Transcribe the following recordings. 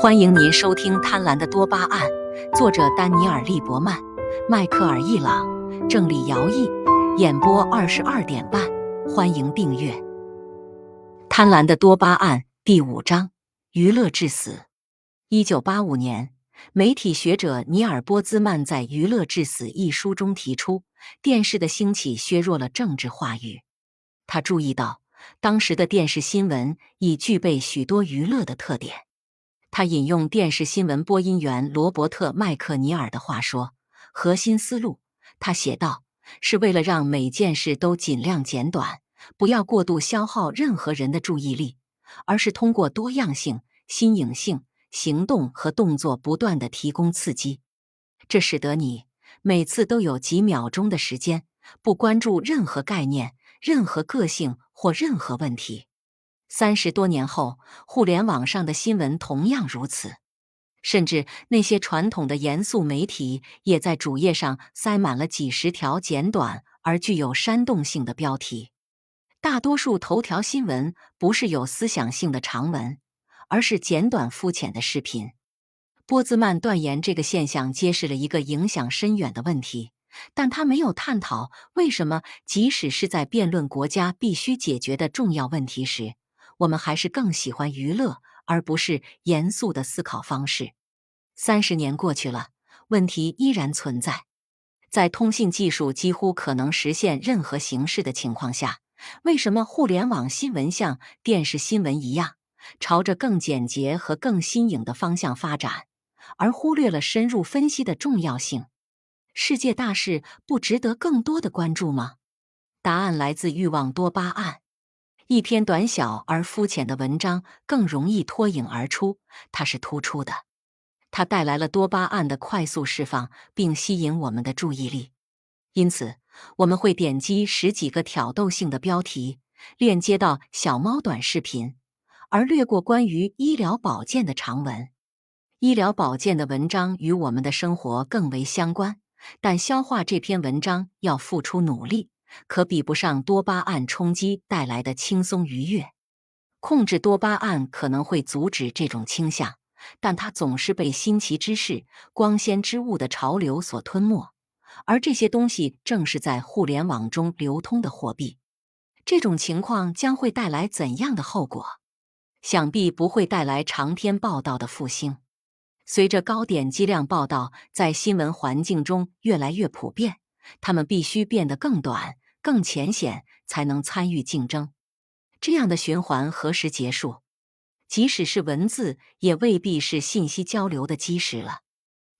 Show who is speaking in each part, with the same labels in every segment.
Speaker 1: 欢迎您收听《贪婪的多巴胺》，作者丹尼尔·利伯曼、迈克尔·易朗，郑李尧译，演播二十二点半。欢迎订阅《贪婪的多巴胺》第五章：娱乐致死。一九八五年，媒体学者尼尔·波兹曼在《娱乐致死》一书中提出，电视的兴起削弱了政治话语。他注意到，当时的电视新闻已具备许多娱乐的特点。他引用电视新闻播音员罗伯特·麦克尼尔的话说：“核心思路，他写道，是为了让每件事都尽量简短，不要过度消耗任何人的注意力，而是通过多样性、新颖性、行动和动作不断的提供刺激。这使得你每次都有几秒钟的时间，不关注任何概念、任何个性或任何问题。”三十多年后，互联网上的新闻同样如此，甚至那些传统的严肃媒体也在主页上塞满了几十条简短而具有煽动性的标题。大多数头条新闻不是有思想性的长文，而是简短肤浅的视频。波兹曼断言这个现象揭示了一个影响深远的问题，但他没有探讨为什么，即使是在辩论国家必须解决的重要问题时。我们还是更喜欢娱乐，而不是严肃的思考方式。三十年过去了，问题依然存在。在通信技术几乎可能实现任何形式的情况下，为什么互联网新闻像电视新闻一样，朝着更简洁和更新颖的方向发展，而忽略了深入分析的重要性？世界大事不值得更多的关注吗？答案来自欲望多巴胺。一篇短小而肤浅的文章更容易脱颖而出，它是突出的，它带来了多巴胺的快速释放，并吸引我们的注意力。因此，我们会点击十几个挑逗性的标题，链接到小猫短视频，而略过关于医疗保健的长文。医疗保健的文章与我们的生活更为相关，但消化这篇文章要付出努力。可比不上多巴胺冲击带来的轻松愉悦。控制多巴胺可能会阻止这种倾向，但它总是被新奇之事、光鲜之物的潮流所吞没。而这些东西正是在互联网中流通的货币。这种情况将会带来怎样的后果？想必不会带来长篇报道的复兴。随着高点击量报道在新闻环境中越来越普遍，他们必须变得更短。更浅显才能参与竞争，这样的循环何时结束？即使是文字，也未必是信息交流的基石了。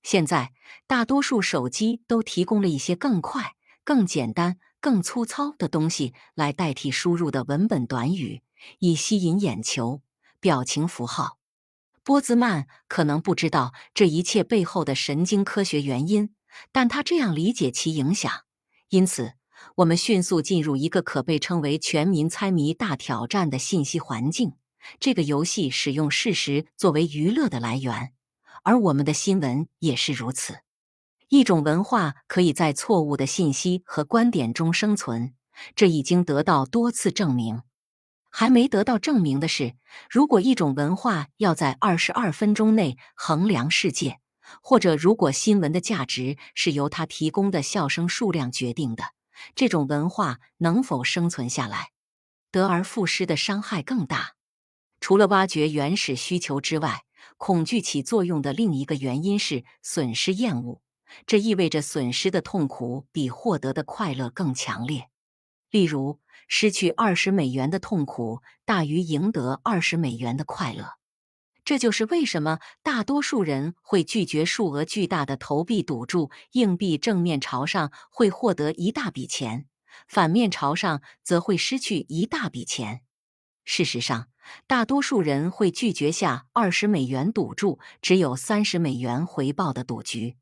Speaker 1: 现在，大多数手机都提供了一些更快、更简单、更粗糙的东西来代替输入的文本短语，以吸引眼球。表情符号。波兹曼可能不知道这一切背后的神经科学原因，但他这样理解其影响。因此。我们迅速进入一个可被称为“全民猜谜大挑战”的信息环境。这个游戏使用事实作为娱乐的来源，而我们的新闻也是如此。一种文化可以在错误的信息和观点中生存，这已经得到多次证明。还没得到证明的是，如果一种文化要在二十二分钟内衡量世界，或者如果新闻的价值是由它提供的笑声数量决定的。这种文化能否生存下来，得而复失的伤害更大。除了挖掘原始需求之外，恐惧起作用的另一个原因是损失厌恶。这意味着损失的痛苦比获得的快乐更强烈。例如，失去二十美元的痛苦大于赢得二十美元的快乐。这就是为什么大多数人会拒绝数额巨大的投币赌注。硬币正面朝上会获得一大笔钱，反面朝上则会失去一大笔钱。事实上，大多数人会拒绝下二十美元赌注只有三十美元回报的赌局。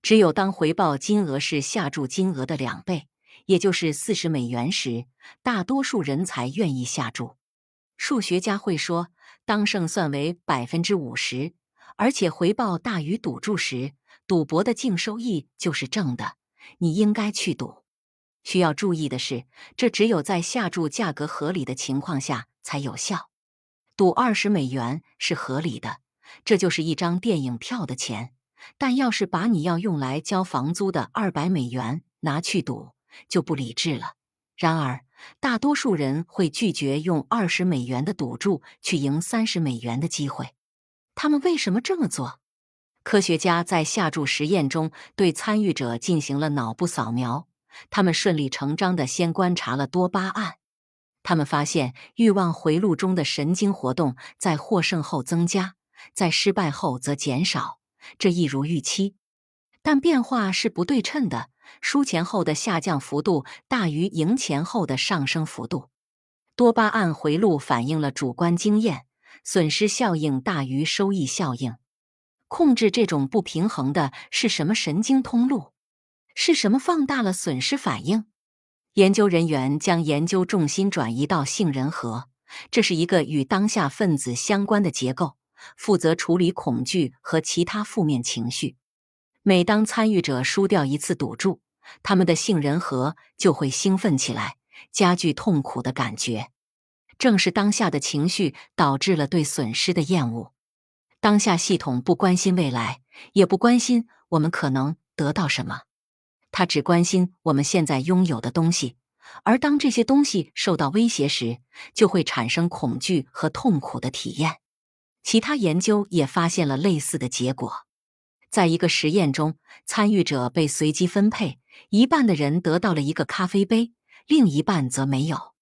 Speaker 1: 只有当回报金额是下注金额的两倍，也就是四十美元时，大多数人才愿意下注。数学家会说。当胜算为百分之五十，而且回报大于赌注时，赌博的净收益就是正的。你应该去赌。需要注意的是，这只有在下注价格合理的情况下才有效。赌二十美元是合理的，这就是一张电影票的钱。但要是把你要用来交房租的二百美元拿去赌，就不理智了。然而，大多数人会拒绝用二十美元的赌注去赢三十美元的机会。他们为什么这么做？科学家在下注实验中对参与者进行了脑部扫描，他们顺理成章地先观察了多巴胺。他们发现欲望回路中的神经活动在获胜后增加，在失败后则减少，这一如预期。但变化是不对称的，输钱后的下降幅度大于赢钱后的上升幅度。多巴胺回路反映了主观经验，损失效应大于收益效应。控制这种不平衡的是什么神经通路？是什么放大了损失反应？研究人员将研究重心转移到杏仁核，这是一个与当下分子相关的结构，负责处理恐惧和其他负面情绪。每当参与者输掉一次赌注，他们的杏仁核就会兴奋起来，加剧痛苦的感觉。正是当下的情绪导致了对损失的厌恶。当下系统不关心未来，也不关心我们可能得到什么。他只关心我们现在拥有的东西，而当这些东西受到威胁时，就会产生恐惧和痛苦的体验。其他研究也发现了类似的结果。在一个实验中，参与者被随机分配，一半的人得到了一个咖啡杯，另一半则没有。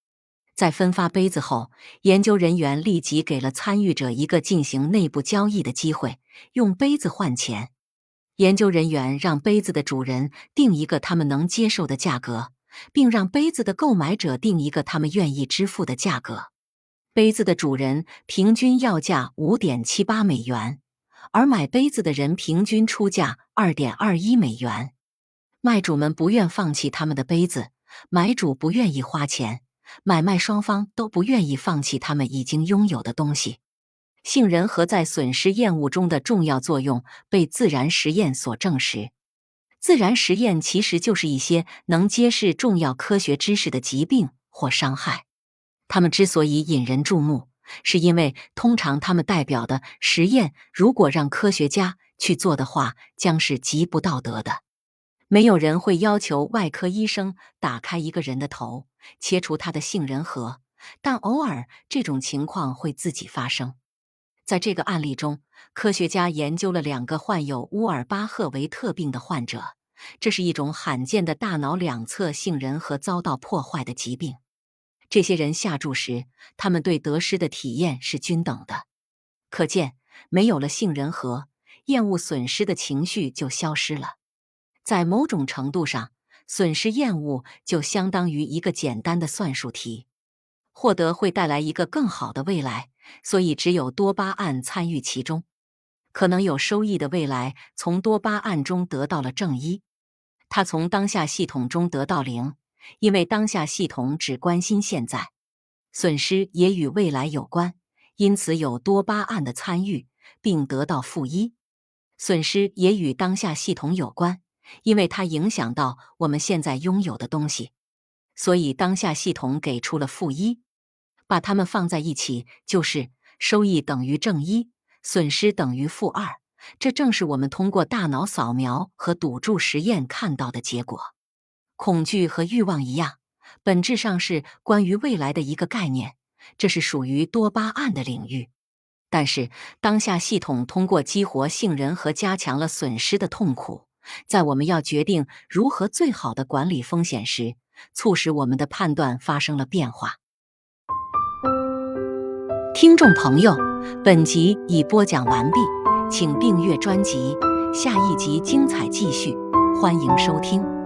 Speaker 1: 在分发杯子后，研究人员立即给了参与者一个进行内部交易的机会，用杯子换钱。研究人员让杯子的主人定一个他们能接受的价格，并让杯子的购买者定一个他们愿意支付的价格。杯子的主人平均要价五点七八美元，而买杯子的人平均出价二点二一美元。卖主们不愿放弃他们的杯子，买主不愿意花钱，买卖双方都不愿意放弃他们已经拥有的东西。杏仁核在损失厌恶中的重要作用被自然实验所证实。自然实验其实就是一些能揭示重要科学知识的疾病或伤害。它们之所以引人注目，是因为通常他们代表的实验，如果让科学家去做的话，将是极不道德的。没有人会要求外科医生打开一个人的头，切除他的杏仁核，但偶尔这种情况会自己发生。在这个案例中，科学家研究了两个患有乌尔巴赫维特病的患者。这是一种罕见的大脑两侧杏仁核遭到破坏的疾病。这些人下注时，他们对得失的体验是均等的。可见，没有了杏仁核，厌恶损失的情绪就消失了。在某种程度上，损失厌恶就相当于一个简单的算术题。获得会带来一个更好的未来。所以，只有多巴胺参与其中，可能有收益的未来从多巴胺中得到了正一，它从当下系统中得到零，因为当下系统只关心现在。损失也与未来有关，因此有多巴胺的参与，并得到负一。损失也与当下系统有关，因为它影响到我们现在拥有的东西，所以当下系统给出了负一。把它们放在一起，就是收益等于正一，损失等于负二。这正是我们通过大脑扫描和赌注实验看到的结果。恐惧和欲望一样，本质上是关于未来的一个概念，这是属于多巴胺的领域。但是，当下系统通过激活杏仁核，加强了损失的痛苦。在我们要决定如何最好的管理风险时，促使我们的判断发生了变化。听众朋友，本集已播讲完毕，请订阅专辑，下一集精彩继续，欢迎收听。